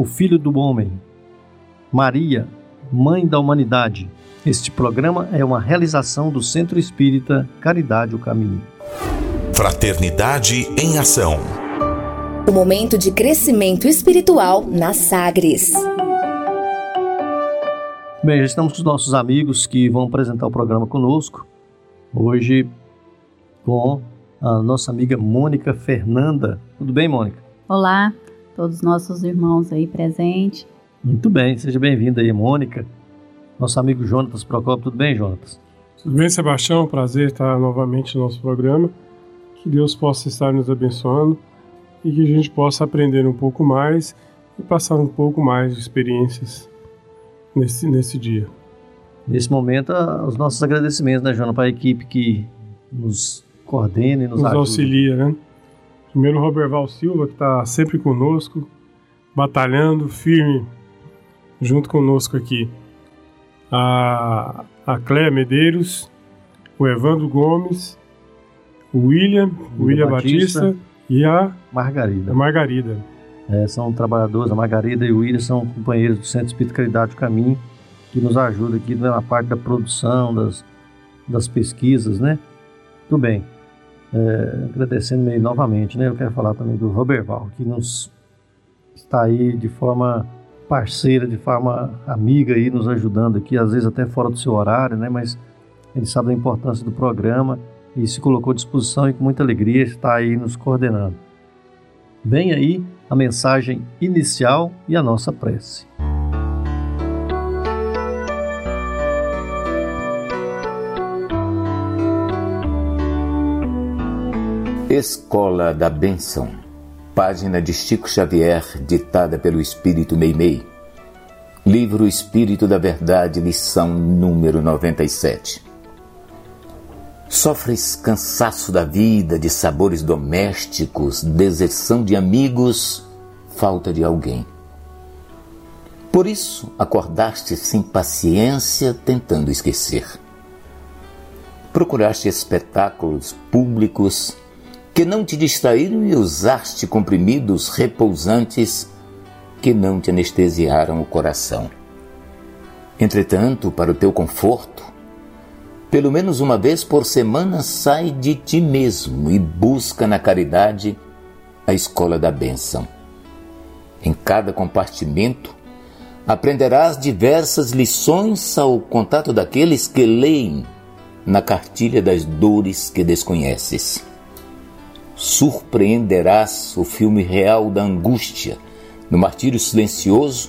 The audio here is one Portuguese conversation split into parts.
o Filho do Homem, Maria, Mãe da Humanidade. Este programa é uma realização do Centro Espírita Caridade o Caminho. Fraternidade em Ação. O momento de crescimento espiritual na Sagres. Bem, já estamos com os nossos amigos que vão apresentar o programa conosco. Hoje com a nossa amiga Mônica Fernanda. Tudo bem, Mônica? Olá, todos os nossos irmãos aí presentes. Muito bem, seja bem-vinda aí, Mônica. Nosso amigo Jonatas Procopio, tudo bem, Jonatas? Tudo bem, Sebastião? Prazer estar novamente no nosso programa. Que Deus possa estar nos abençoando e que a gente possa aprender um pouco mais e passar um pouco mais de experiências nesse, nesse dia. Nesse momento, os nossos agradecimentos, né, Jonas, para a equipe que nos coordena e nos, nos ajuda. auxilia, né? Primeiro o Roberval Silva, que está sempre conosco, batalhando firme junto conosco aqui. A, a Cléia Medeiros, o Evandro Gomes, o William, o William Batista, Batista, e a Margarida. A Margarida. É, são trabalhadores, a Margarida e o William são companheiros do Centro Espírito Caridade do Caminho, que nos ajuda aqui na parte da produção, das, das pesquisas, né? Tudo bem. É, agradecendo novamente, né? Eu quero falar também do Roberval, que nos está aí de forma parceira, de forma amiga aí, nos ajudando aqui, às vezes até fora do seu horário, né? Mas ele sabe da importância do programa e se colocou à disposição e com muita alegria está aí nos coordenando. Vem aí a mensagem inicial e a nossa prece. Escola da Benção, página de Chico Xavier, ditada pelo Espírito Meimei. Livro Espírito da Verdade, lição número 97. Sofres cansaço da vida, de sabores domésticos, deserção de amigos, falta de alguém. Por isso, acordaste sem paciência, tentando esquecer. Procuraste espetáculos públicos que não te distraíram e usaste comprimidos repousantes que não te anestesiaram o coração. Entretanto, para o teu conforto, pelo menos uma vez por semana sai de ti mesmo e busca na caridade a escola da bênção. Em cada compartimento aprenderás diversas lições ao contato daqueles que leem na cartilha das dores que desconheces surpreenderás o filme real da angústia, no martírio silencioso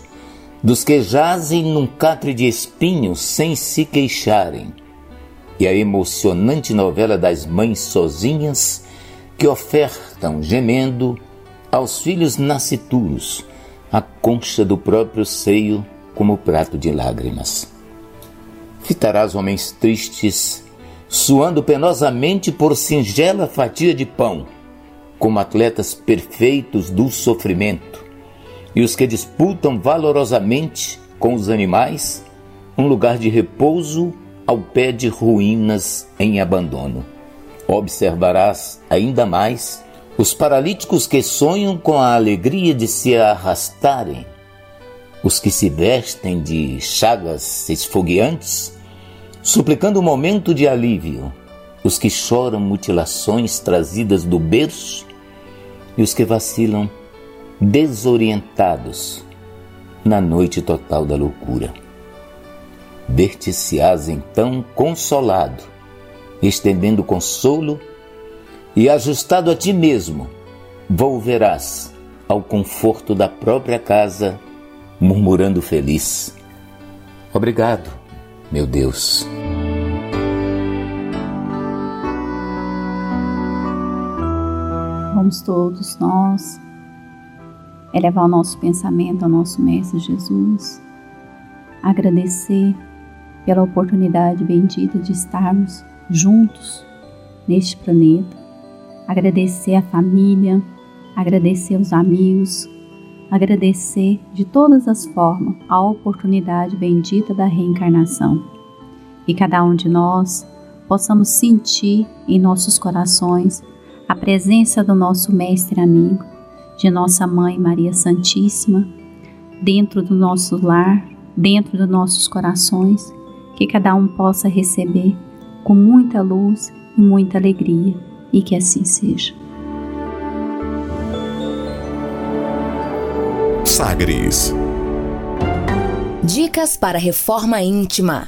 dos que jazem num catre de espinhos sem se queixarem, e a emocionante novela das mães sozinhas que ofertam, gemendo, aos filhos nascituros a concha do próprio seio como prato de lágrimas. Fitarás homens tristes, suando penosamente por singela fatia de pão, como atletas perfeitos do sofrimento, e os que disputam valorosamente com os animais um lugar de repouso ao pé de ruínas em abandono. Observarás ainda mais os paralíticos que sonham com a alegria de se arrastarem, os que se vestem de chagas esfogueantes, suplicando um momento de alívio, os que choram mutilações trazidas do berço e os que vacilam desorientados na noite total da loucura. ver-te-se-ás então consolado, estendendo consolo e ajustado a ti mesmo, volverás ao conforto da própria casa, murmurando feliz: Obrigado, meu Deus. Todos nós. Elevar o nosso pensamento ao nosso Mestre Jesus, agradecer pela oportunidade bendita de estarmos juntos neste planeta, agradecer a família, agradecer os amigos, agradecer de todas as formas a oportunidade bendita da reencarnação. E cada um de nós possamos sentir em nossos corações a presença do nosso Mestre amigo, de nossa Mãe Maria Santíssima, dentro do nosso lar, dentro dos nossos corações, que cada um possa receber com muita luz e muita alegria, e que assim seja. Sagres. Dicas para reforma íntima.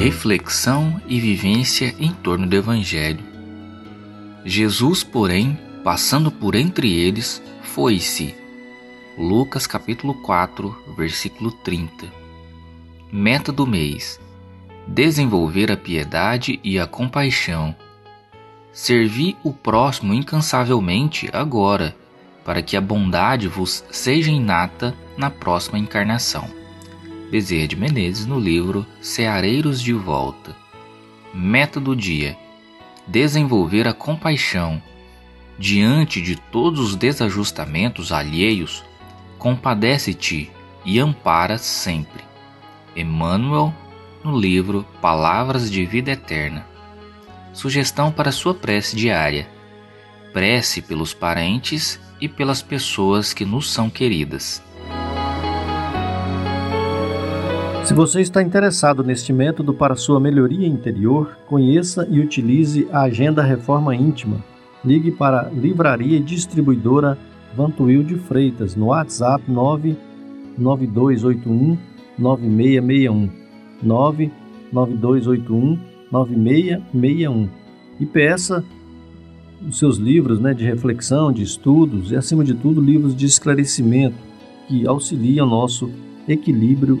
Reflexão e vivência em torno do Evangelho. Jesus, porém, passando por entre eles, foi-se. Lucas capítulo 4, versículo 30. Meta do mês: desenvolver a piedade e a compaixão. Servi o próximo incansavelmente agora, para que a bondade vos seja inata na próxima encarnação. Bezerra de Menezes no livro Ceareiros de Volta. Meta do dia: desenvolver a compaixão. Diante de todos os desajustamentos alheios, compadece-te e ampara sempre. Emmanuel, no livro Palavras de Vida Eterna. Sugestão para sua prece diária: prece pelos parentes e pelas pessoas que nos são queridas. Se você está interessado neste método para sua melhoria interior, conheça e utilize a Agenda Reforma Íntima. Ligue para Livraria e Distribuidora Vantuil de Freitas no WhatsApp 99281 9661 99281 9661 e peça os seus livros né, de reflexão, de estudos e, acima de tudo, livros de esclarecimento que auxiliam nosso equilíbrio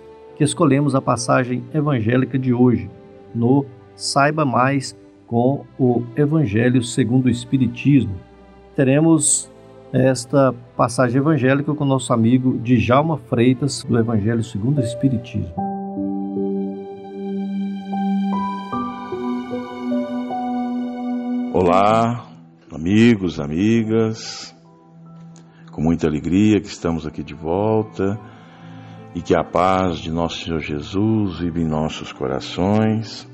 que escolhemos a passagem evangélica de hoje, no Saiba Mais com o Evangelho segundo o Espiritismo. Teremos esta passagem evangélica com nosso amigo Djalma Freitas, do Evangelho segundo o Espiritismo. Olá, amigos, amigas, com muita alegria que estamos aqui de volta e que a paz de nosso Senhor Jesus vive em nossos corações.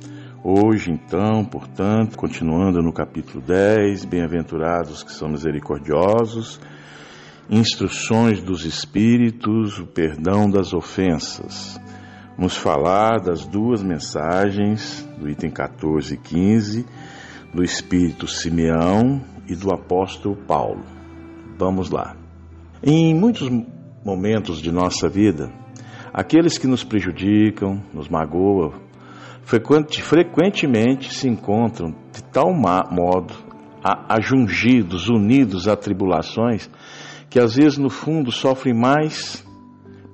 Hoje, então, portanto, continuando no capítulo 10, bem-aventurados que são misericordiosos, instruções dos Espíritos, o perdão das ofensas. Vamos falar das duas mensagens, do item 14 e 15, do Espírito Simeão e do Apóstolo Paulo. Vamos lá. Em muitos momentos de nossa vida, Aqueles que nos prejudicam, nos magoam, frequentemente se encontram de tal modo ajungidos, unidos a tribulações, que às vezes no fundo sofrem mais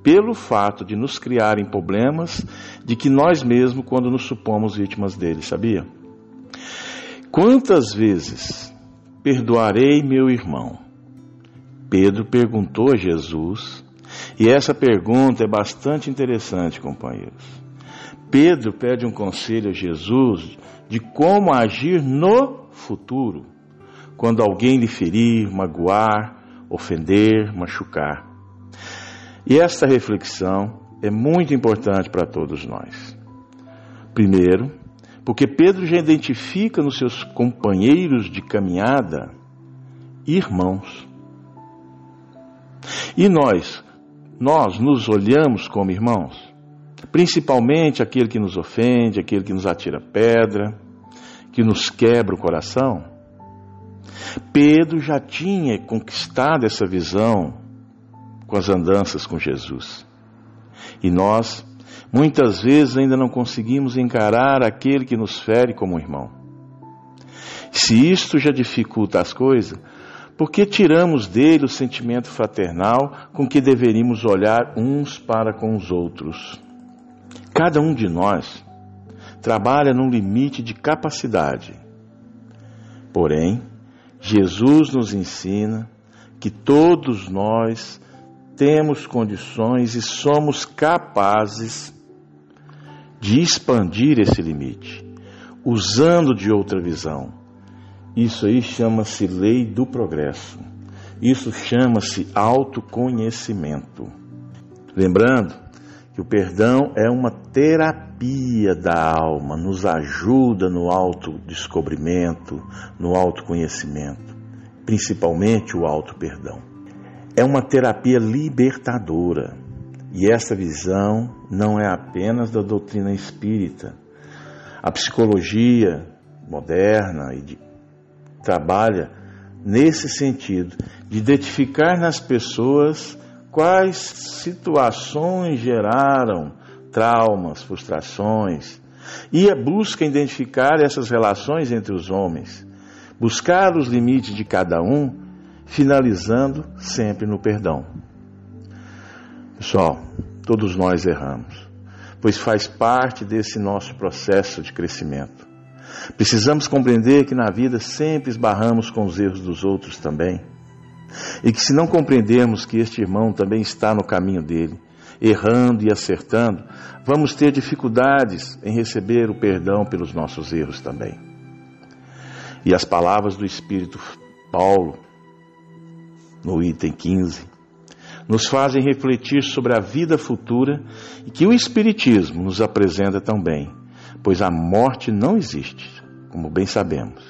pelo fato de nos criarem problemas de que nós mesmos quando nos supomos vítimas deles, sabia? Quantas vezes perdoarei meu irmão? Pedro perguntou a Jesus, e essa pergunta é bastante interessante, companheiros. Pedro pede um conselho a Jesus de como agir no futuro, quando alguém lhe ferir, magoar, ofender, machucar. E esta reflexão é muito importante para todos nós. Primeiro, porque Pedro já identifica nos seus companheiros de caminhada irmãos. E nós, nós nos olhamos como irmãos? principalmente aquele que nos ofende, aquele que nos atira pedra, que nos quebra o coração. Pedro já tinha conquistado essa visão com as andanças com Jesus. E nós, muitas vezes, ainda não conseguimos encarar aquele que nos fere como irmão. Se isto já dificulta as coisas, por que tiramos dele o sentimento fraternal com que deveríamos olhar uns para com os outros? Cada um de nós trabalha num limite de capacidade. Porém, Jesus nos ensina que todos nós temos condições e somos capazes de expandir esse limite, usando de outra visão. Isso aí chama-se lei do progresso. Isso chama-se autoconhecimento. Lembrando que o perdão é uma terapia da alma, nos ajuda no autodescobrimento, no autoconhecimento, principalmente o auto-perdão. É uma terapia libertadora. E essa visão não é apenas da doutrina espírita. A psicologia moderna e de, trabalha nesse sentido de identificar nas pessoas quais situações geraram traumas, frustrações, e a busca identificar essas relações entre os homens, buscar os limites de cada um, finalizando sempre no perdão. Pessoal, todos nós erramos, pois faz parte desse nosso processo de crescimento. Precisamos compreender que na vida sempre esbarramos com os erros dos outros também e que se não compreendermos que este irmão também está no caminho dele, errando e acertando, vamos ter dificuldades em receber o perdão pelos nossos erros também. E as palavras do Espírito Paulo, no item 15, nos fazem refletir sobre a vida futura e que o Espiritismo nos apresenta também, pois a morte não existe, como bem sabemos.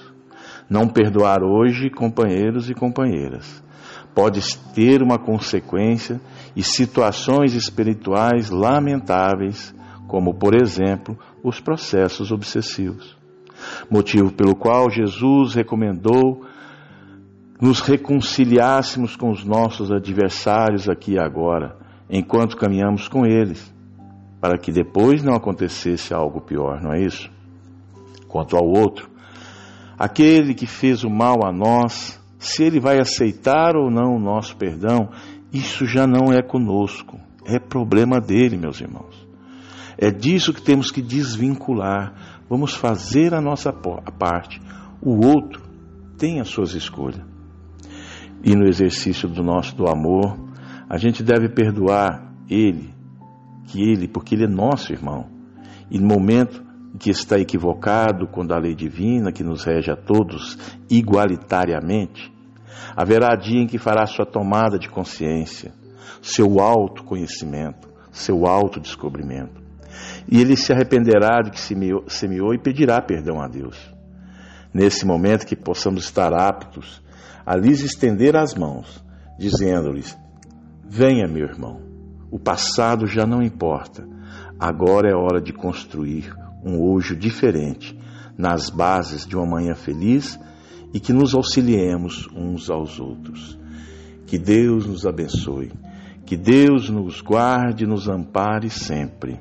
Não perdoar hoje, companheiros e companheiras, pode ter uma consequência e situações espirituais lamentáveis, como, por exemplo, os processos obsessivos. Motivo pelo qual Jesus recomendou nos reconciliássemos com os nossos adversários aqui e agora, enquanto caminhamos com eles, para que depois não acontecesse algo pior, não é isso? Quanto ao outro, aquele que fez o mal a nós, se ele vai aceitar ou não o nosso perdão, isso já não é conosco, é problema dele, meus irmãos. É disso que temos que desvincular. Vamos fazer a nossa parte. O outro tem as suas escolhas. E no exercício do nosso do amor, a gente deve perdoar ele, que ele, porque ele é nosso irmão. E no momento que está equivocado quando a lei divina que nos rege a todos igualitariamente, Haverá dia em que fará sua tomada de consciência, seu autoconhecimento, seu autodescobrimento. E ele se arrependerá de que semeou, semeou e pedirá perdão a Deus. Nesse momento que possamos estar aptos a lhes estender as mãos, dizendo-lhes: Venha, meu irmão, o passado já não importa, agora é hora de construir um hoje diferente, nas bases de uma manhã feliz e que nos auxiliemos uns aos outros. Que Deus nos abençoe, que Deus nos guarde e nos ampare sempre.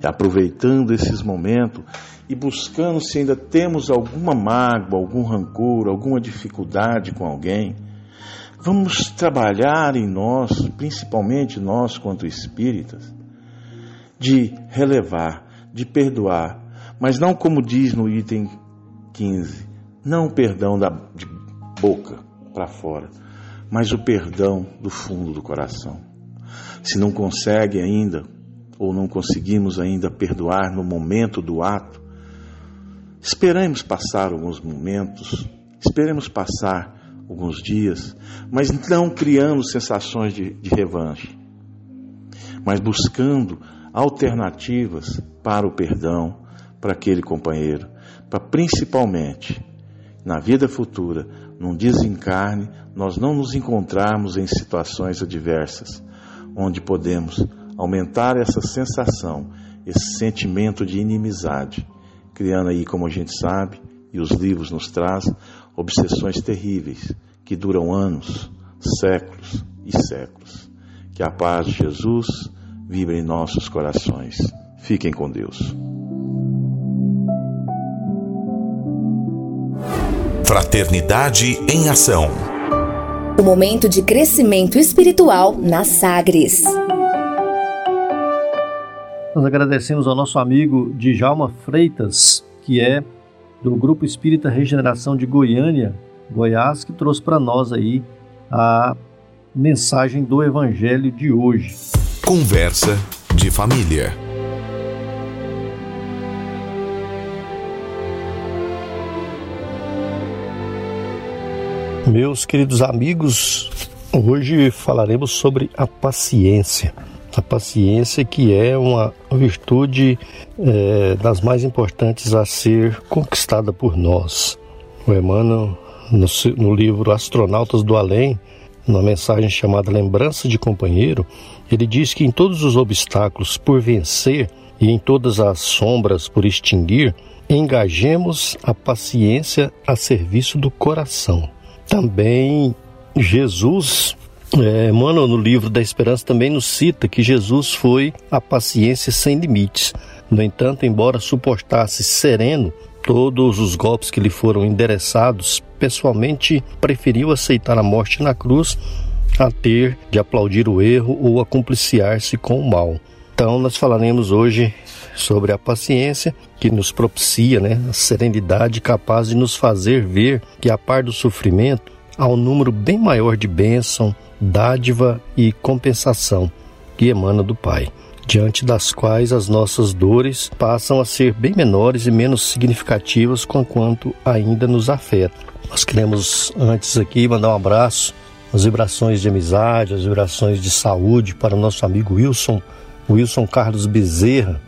E aproveitando esses momentos e buscando se ainda temos alguma mágoa, algum rancor, alguma dificuldade com alguém, Vamos trabalhar em nós, principalmente nós quanto espíritas, de relevar, de perdoar, mas não como diz no item 15, não o perdão da, de boca para fora, mas o perdão do fundo do coração. Se não consegue ainda, ou não conseguimos ainda perdoar no momento do ato, esperemos passar alguns momentos, esperemos passar alguns dias, mas não criando sensações de, de revanche, mas buscando alternativas para o perdão para aquele companheiro, para principalmente na vida futura, num desencarne, nós não nos encontrarmos em situações adversas, onde podemos aumentar essa sensação, esse sentimento de inimizade, criando aí, como a gente sabe, e os livros nos trazem, obsessões terríveis que duram anos, séculos e séculos. Que a paz de Jesus vibre em nossos corações. Fiquem com Deus. Fraternidade em Ação. O momento de crescimento espiritual na Sagres. Nós agradecemos ao nosso amigo Djalma Freitas, que é do Grupo Espírita Regeneração de Goiânia, Goiás, que trouxe para nós aí a mensagem do Evangelho de hoje. Conversa de família. Meus queridos amigos, hoje falaremos sobre a paciência. A paciência que é uma virtude é, das mais importantes a ser conquistada por nós. O Emmanuel, no, no livro Astronautas do Além, numa mensagem chamada Lembrança de Companheiro, ele diz que em todos os obstáculos por vencer e em todas as sombras por extinguir, engajemos a paciência a serviço do coração. Também Jesus, é, Emmanuel, no livro da Esperança, também nos cita que Jesus foi a paciência sem limites. No entanto, embora suportasse sereno todos os golpes que lhe foram endereçados, pessoalmente preferiu aceitar a morte na cruz a ter de aplaudir o erro ou a cumpliciar-se com o mal. Então, nós falaremos hoje sobre a paciência que nos propicia né, a serenidade capaz de nos fazer ver que, a par do sofrimento, há um número bem maior de bênção, dádiva e compensação que emana do Pai, diante das quais as nossas dores passam a ser bem menores e menos significativas quanto ainda nos afetam. Nós queremos antes aqui mandar um abraço, as vibrações de amizade, as vibrações de saúde para o nosso amigo Wilson, Wilson Carlos Bezerra,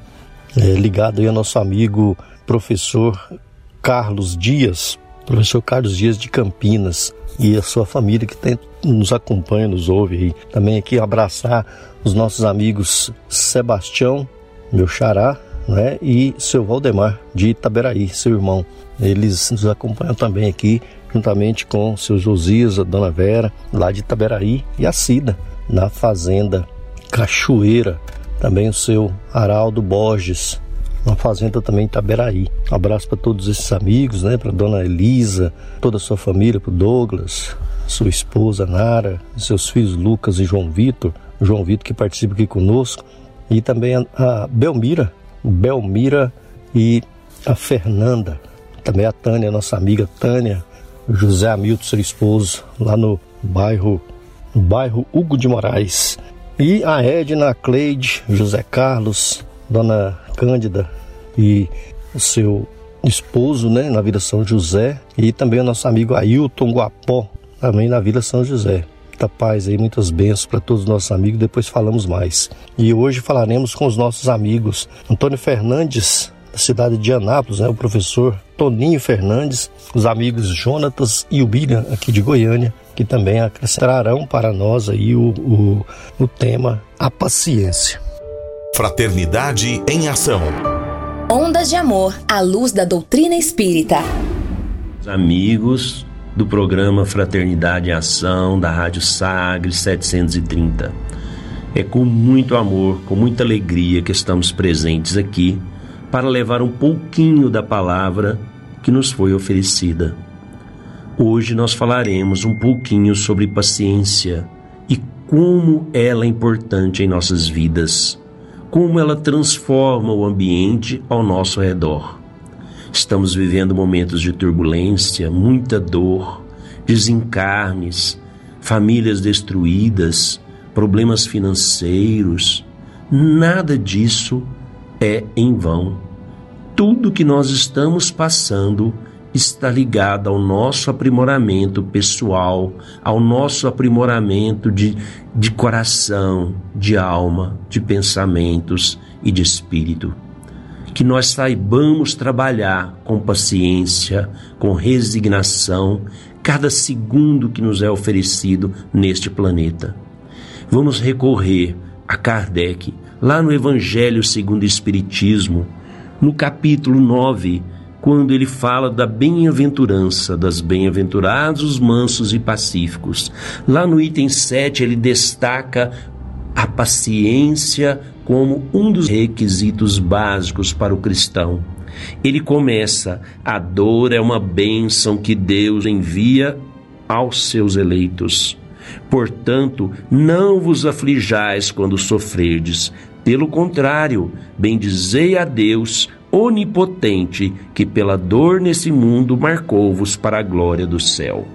é, ligado aí ao nosso amigo professor Carlos Dias, professor Carlos Dias de Campinas e a sua família que tem, nos acompanha, nos ouve aí. Também aqui abraçar os nossos amigos Sebastião, meu xará, né, e seu Valdemar de Itaberaí, seu irmão. Eles nos acompanham também aqui, juntamente com seu Josias, a Dona Vera, lá de Itaberaí, e a Cida, na fazenda Cachoeira, também o seu Araldo Borges, uma fazenda também em Itaberaí. Um abraço para todos esses amigos, né? Para dona Elisa, toda a sua família, para Douglas, sua esposa Nara, seus filhos Lucas e João Vitor, João Vitor que participa aqui conosco, e também a, a Belmira, Belmira e a Fernanda, também a Tânia, nossa amiga Tânia, José Hamilton, seu esposo, lá no bairro, no bairro Hugo de Moraes. E a Edna, a Cleide, José Carlos, Dona Cândida e o seu esposo, né, na Vila São José, e também o nosso amigo Ailton Guapó, também na Vila São José. Muita paz aí, muitas bênçãos para todos os nossos amigos, depois falamos mais. E hoje falaremos com os nossos amigos Antônio Fernandes, da cidade de Anápolis, né, o professor Toninho Fernandes, os amigos Jonatas e o William, aqui de Goiânia, que também acrescentarão para nós aí o, o, o tema a paciência. Fraternidade em ação. Ondas de amor à luz da doutrina espírita. Amigos do programa Fraternidade em Ação da Rádio Sagres 730. É com muito amor, com muita alegria que estamos presentes aqui para levar um pouquinho da palavra que nos foi oferecida Hoje nós falaremos um pouquinho sobre paciência e como ela é importante em nossas vidas, como ela transforma o ambiente ao nosso redor. Estamos vivendo momentos de turbulência, muita dor, desencarnes, famílias destruídas, problemas financeiros. Nada disso é em vão. Tudo que nós estamos passando está ligado ao nosso aprimoramento pessoal, ao nosso aprimoramento de, de coração, de alma, de pensamentos e de espírito que nós saibamos trabalhar com paciência, com resignação, cada segundo que nos é oferecido neste planeta. Vamos recorrer a Kardec, lá no Evangelho segundo o Espiritismo, no capítulo 9, quando ele fala da bem-aventurança, das bem-aventurados os mansos e pacíficos. Lá no item 7, ele destaca a paciência como um dos requisitos básicos para o cristão. Ele começa: a dor é uma bênção que Deus envia aos seus eleitos. Portanto, não vos aflijais quando sofrerdes. Pelo contrário, bendizei a Deus, onipotente, que pela dor nesse mundo marcou-vos para a glória do céu.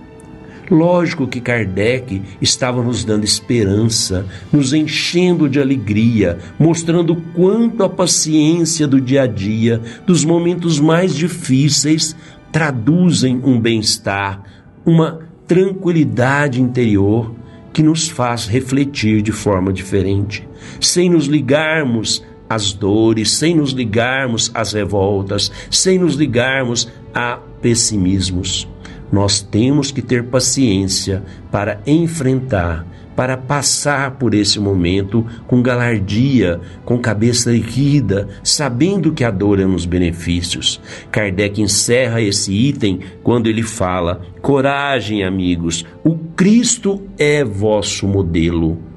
Lógico que Kardec estava nos dando esperança, nos enchendo de alegria, mostrando quanto a paciência do dia a dia, dos momentos mais difíceis, traduzem um bem-estar, uma tranquilidade interior que nos faz refletir de forma diferente, sem nos ligarmos às dores, sem nos ligarmos às revoltas, sem nos ligarmos a pessimismos. Nós temos que ter paciência para enfrentar, para passar por esse momento com galardia, com cabeça erguida, sabendo que a dor é nos benefícios. Kardec encerra esse item quando ele fala: Coragem, amigos, o Cristo é vosso modelo.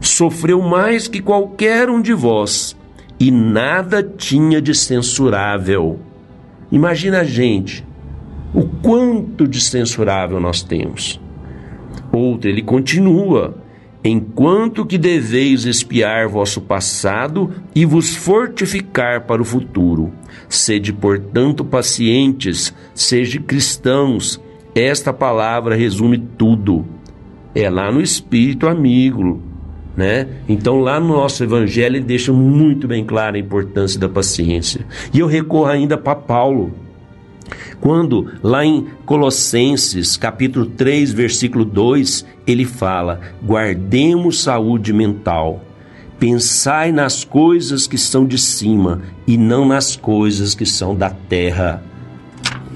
Sofreu mais que qualquer um de vós e nada tinha de censurável. Imagina a gente o quanto de censurável nós temos. Outro, ele continua: enquanto que deveis espiar vosso passado e vos fortificar para o futuro. Sede, portanto, pacientes, sede cristãos. Esta palavra resume tudo. É lá no Espírito Amigo, né? Então, lá no nosso Evangelho, ele deixa muito bem clara a importância da paciência. E eu recorro ainda para Paulo quando lá em Colossenses, capítulo 3, versículo 2, ele fala: "Guardemos saúde mental. Pensai nas coisas que são de cima e não nas coisas que são da terra."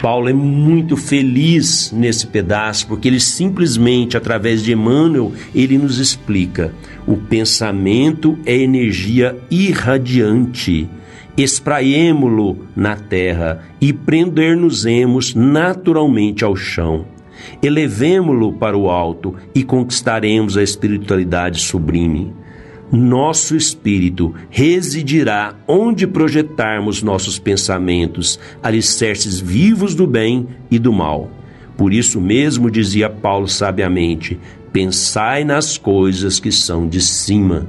Paulo é muito feliz nesse pedaço, porque ele simplesmente, através de Emmanuel, ele nos explica: o pensamento é energia irradiante espraiemo-lo na terra e prender-nos-emos naturalmente ao chão. Elevemo-lo para o alto e conquistaremos a espiritualidade sublime. Nosso espírito residirá onde projetarmos nossos pensamentos, alicerces vivos do bem e do mal. Por isso mesmo dizia Paulo sabiamente: pensai nas coisas que são de cima.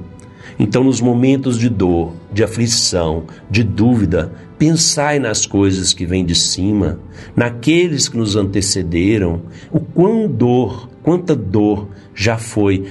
Então, nos momentos de dor, de aflição, de dúvida, pensai nas coisas que vêm de cima, naqueles que nos antecederam, o quão dor, quanta dor já foi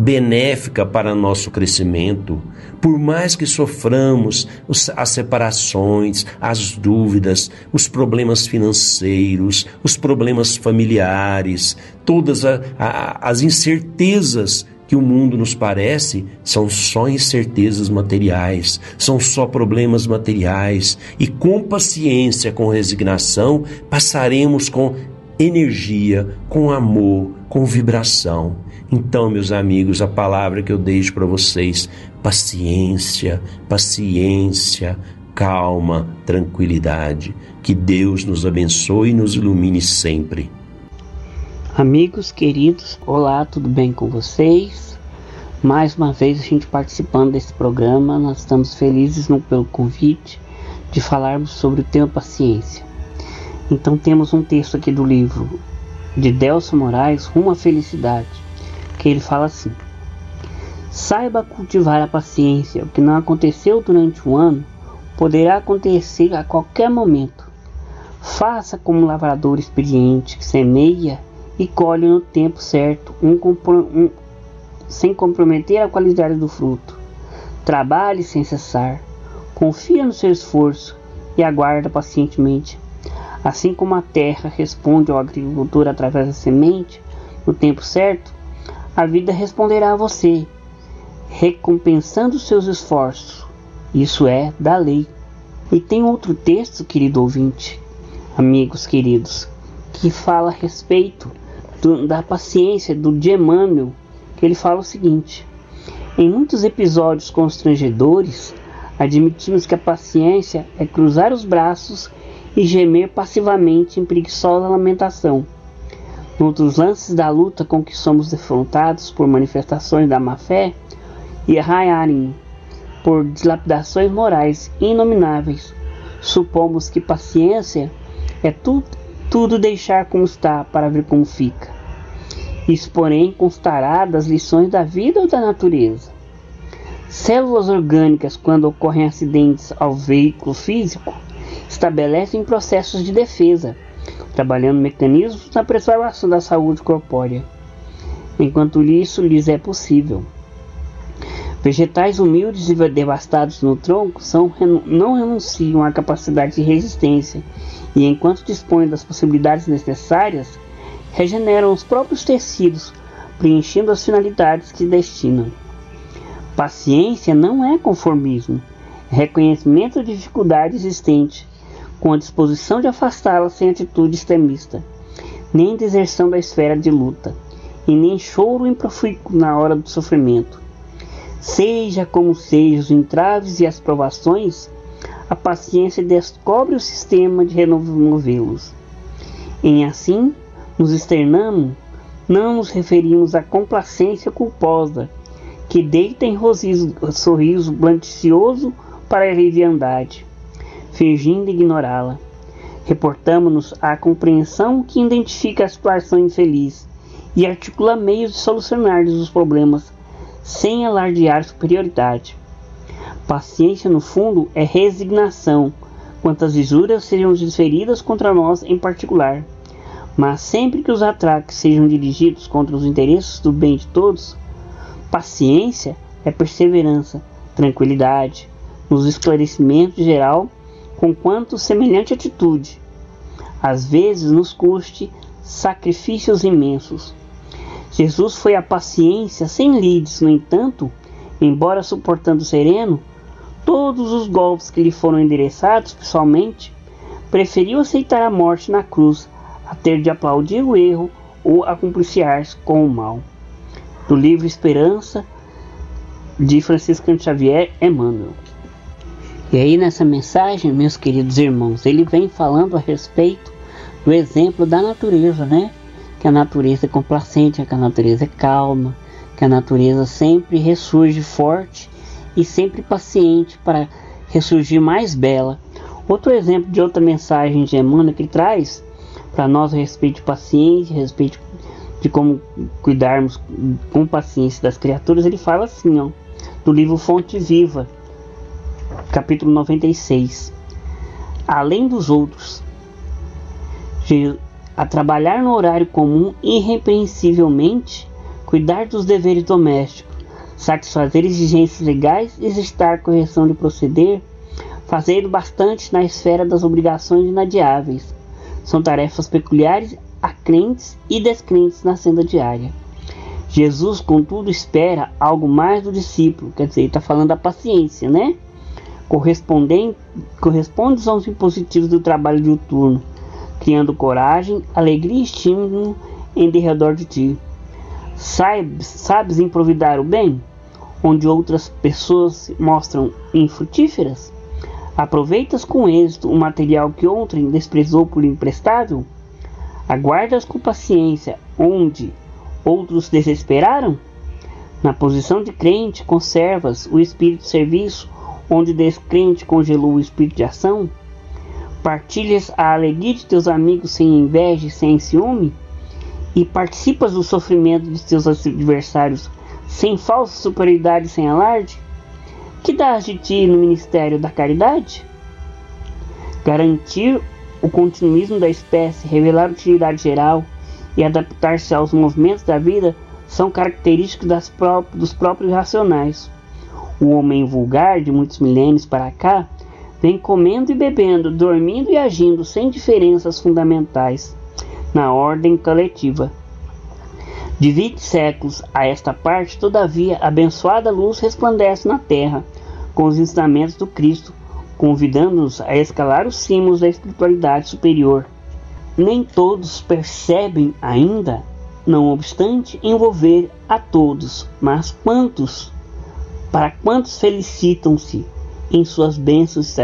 benéfica para nosso crescimento. Por mais que soframos as separações, as dúvidas, os problemas financeiros, os problemas familiares, todas as incertezas que o mundo nos parece são só incertezas materiais, são só problemas materiais, e com paciência, com resignação, passaremos com energia, com amor, com vibração. Então, meus amigos, a palavra que eu deixo para vocês: paciência, paciência, calma, tranquilidade. Que Deus nos abençoe e nos ilumine sempre. Amigos queridos, olá, tudo bem com vocês? Mais uma vez a gente participando desse programa, nós estamos felizes no, pelo convite de falarmos sobre o tema paciência. Então temos um texto aqui do livro de Delcio Moraes, Rumo à Felicidade, que ele fala assim: Saiba cultivar a paciência. O que não aconteceu durante o ano poderá acontecer a qualquer momento. Faça como um lavrador experiente que semeia e colhe no tempo certo, um, um, sem comprometer a qualidade do fruto. Trabalhe sem cessar, confia no seu esforço e aguarda pacientemente. Assim como a terra responde ao agricultor através da semente no tempo certo, a vida responderá a você, recompensando seus esforços. Isso é da lei. E tem outro texto, querido ouvinte, amigos queridos, que fala a respeito do, da paciência do de Emmanuel, que ele fala o seguinte: Em muitos episódios constrangedores, admitimos que a paciência é cruzar os braços e gemer passivamente em preguiçosa lamentação. Noutros lances da luta com que somos defrontados por manifestações da má-fé e arraiarem por dilapidações morais inomináveis, supomos que paciência é tudo, tudo deixar como está para ver como fica. Isso, porém, constará das lições da vida ou da natureza. Células orgânicas, quando ocorrem acidentes ao veículo físico, estabelecem processos de defesa, trabalhando mecanismos na preservação da saúde corpórea, enquanto isso lhes é possível. Vegetais humildes e devastados no tronco são, não renunciam à capacidade de resistência e, enquanto dispõem das possibilidades necessárias, regeneram os próprios tecidos, preenchendo as finalidades que destinam. Paciência não é conformismo, é reconhecimento de dificuldade existente com a disposição de afastá-la sem atitude extremista, nem deserção da esfera de luta, e nem choro improfícuo na hora do sofrimento. Seja como sejam os entraves e as provações, a paciência descobre o sistema de removê-los. Em assim nos externamos, não nos referimos à complacência culposa, que deita em sorriso blandicioso para a leviandade, fingindo ignorá-la. Reportamos-nos à compreensão que identifica a situação infeliz e articula meios de solucionar os problemas sem alardear superioridade. Paciência, no fundo, é resignação quantas injúrias sejam desferidas contra nós em particular. Mas sempre que os ataques sejam dirigidos contra os interesses do bem de todos, paciência é perseverança, tranquilidade, nos esclarecimentos geral conquanto semelhante atitude às vezes nos custe sacrifícios imensos. Jesus foi a paciência sem lides, no entanto, embora suportando sereno todos os golpes que lhe foram endereçados pessoalmente, preferiu aceitar a morte na cruz a ter de aplaudir o erro ou a cumpliciar-se com o mal. Do livro Esperança, de Francisco Xavier Emmanuel. E aí nessa mensagem, meus queridos irmãos, ele vem falando a respeito do exemplo da natureza, né? Que a natureza é complacente, que a natureza é calma, que a natureza sempre ressurge forte e sempre paciente para ressurgir mais bela. Outro exemplo de outra mensagem de Emmanuel que traz para nós a respeito de paciência, a respeito de como cuidarmos com paciência das criaturas, ele fala assim, ó, do livro Fonte Viva, capítulo 96. Além dos outros, a trabalhar no horário comum irrepreensivelmente, cuidar dos deveres domésticos, satisfazer exigências legais, exercitar correção de proceder, fazendo bastante na esfera das obrigações inadiáveis. São tarefas peculiares a crentes e descrentes na senda diária. Jesus, contudo, espera algo mais do discípulo, quer dizer, está falando da paciência, né? Correspondem, aos impositivos do trabalho diuturno, criando coragem, alegria e estímulo em derredor de ti. Sabes, sabes improvisar o bem, onde outras pessoas se mostram infrutíferas? Aproveitas com êxito o material que outrem desprezou por imprestável? Aguardas com paciência onde outros desesperaram? Na posição de crente, conservas o espírito de serviço onde descrente congelou o espírito de ação? Partilhas a alegria de teus amigos sem inveja e sem ciúme? e participas do sofrimento de teus adversários sem falsa superioridade e sem alarde? Que dás de ti no ministério da caridade? Garantir o continuismo da espécie, revelar utilidade geral e adaptar-se aos movimentos da vida são características pró dos próprios racionais. O homem vulgar de muitos milênios para cá vem comendo e bebendo, dormindo e agindo sem diferenças fundamentais na ordem coletiva. De vinte séculos a esta parte, todavia, a abençoada luz resplandece na terra com os ensinamentos do Cristo, convidando-nos a escalar os cimos da espiritualidade superior. Nem todos percebem ainda, não obstante envolver a todos, mas quantos, para quantos felicitam-se em suas bênçãos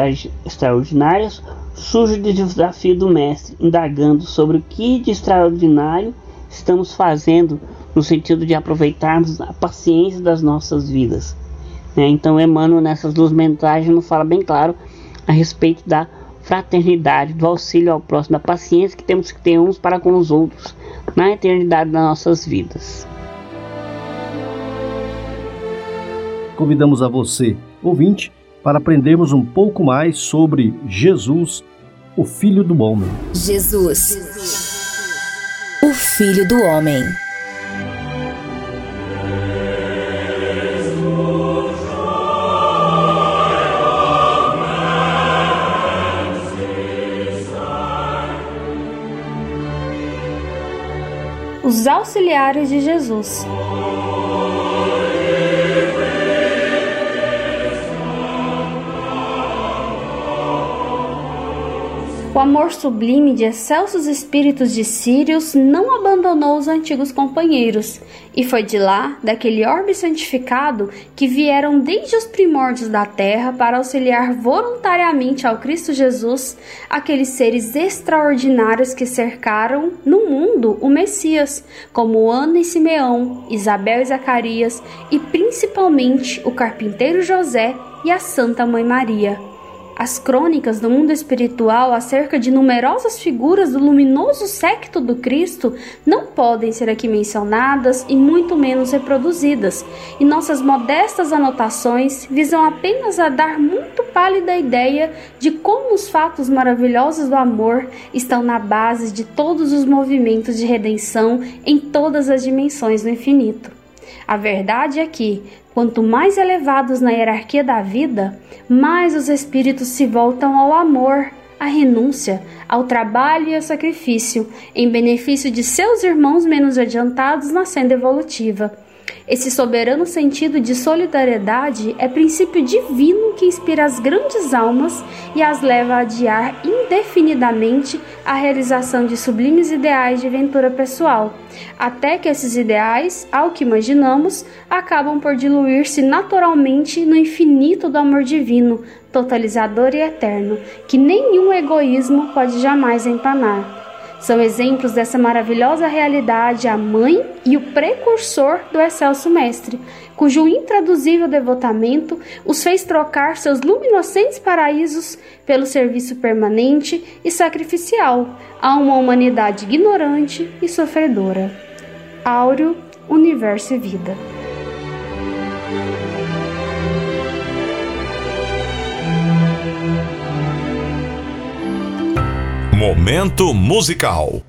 extraordinárias, surge o desafio do Mestre, indagando sobre o que de extraordinário estamos fazendo no sentido de aproveitarmos a paciência das nossas vidas. Né? Então, Emmanuel, nessas duas mensagens, nos fala bem claro a respeito da fraternidade, do auxílio ao próximo, da paciência que temos que ter uns para com os outros na eternidade das nossas vidas. Convidamos a você, ouvinte, para aprendermos um pouco mais sobre Jesus, o Filho do Homem. Jesus, o Filho do Homem. Os auxiliares de Jesus. O amor sublime de excelsos espíritos de Sírios não abandonou os antigos companheiros, e foi de lá, daquele orbe santificado, que vieram desde os primórdios da terra para auxiliar voluntariamente ao Cristo Jesus aqueles seres extraordinários que cercaram no mundo o Messias, como Ana e Simeão, Isabel e Zacarias, e principalmente o carpinteiro José e a Santa Mãe Maria. As crônicas do mundo espiritual acerca de numerosas figuras do luminoso séquito do Cristo não podem ser aqui mencionadas e muito menos reproduzidas, e nossas modestas anotações visam apenas a dar muito pálida ideia de como os fatos maravilhosos do amor estão na base de todos os movimentos de redenção em todas as dimensões do infinito. A verdade é que, quanto mais elevados na hierarquia da vida, mais os espíritos se voltam ao amor, à renúncia, ao trabalho e ao sacrifício, em benefício de seus irmãos menos adiantados na senda evolutiva. Esse soberano sentido de solidariedade é princípio divino que inspira as grandes almas e as leva a adiar indefinidamente a realização de sublimes ideais de ventura pessoal, até que esses ideais, ao que imaginamos, acabam por diluir-se naturalmente no infinito do amor divino, totalizador e eterno, que nenhum egoísmo pode jamais empanar. São exemplos dessa maravilhosa realidade a mãe e o precursor do excelso mestre, cujo intraduzível devotamento os fez trocar seus luminescentes paraísos pelo serviço permanente e sacrificial a uma humanidade ignorante e sofredora. Áureo, Universo e Vida. Momento musical.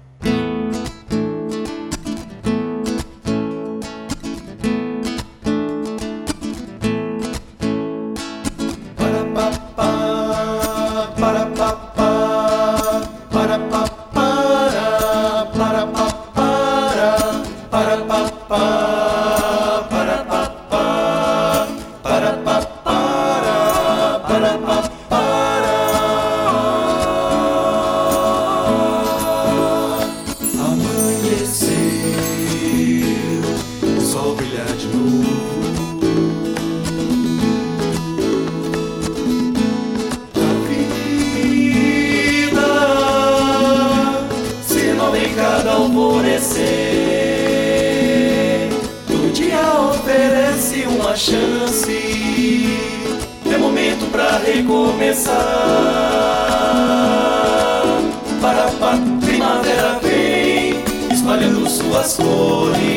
Господи.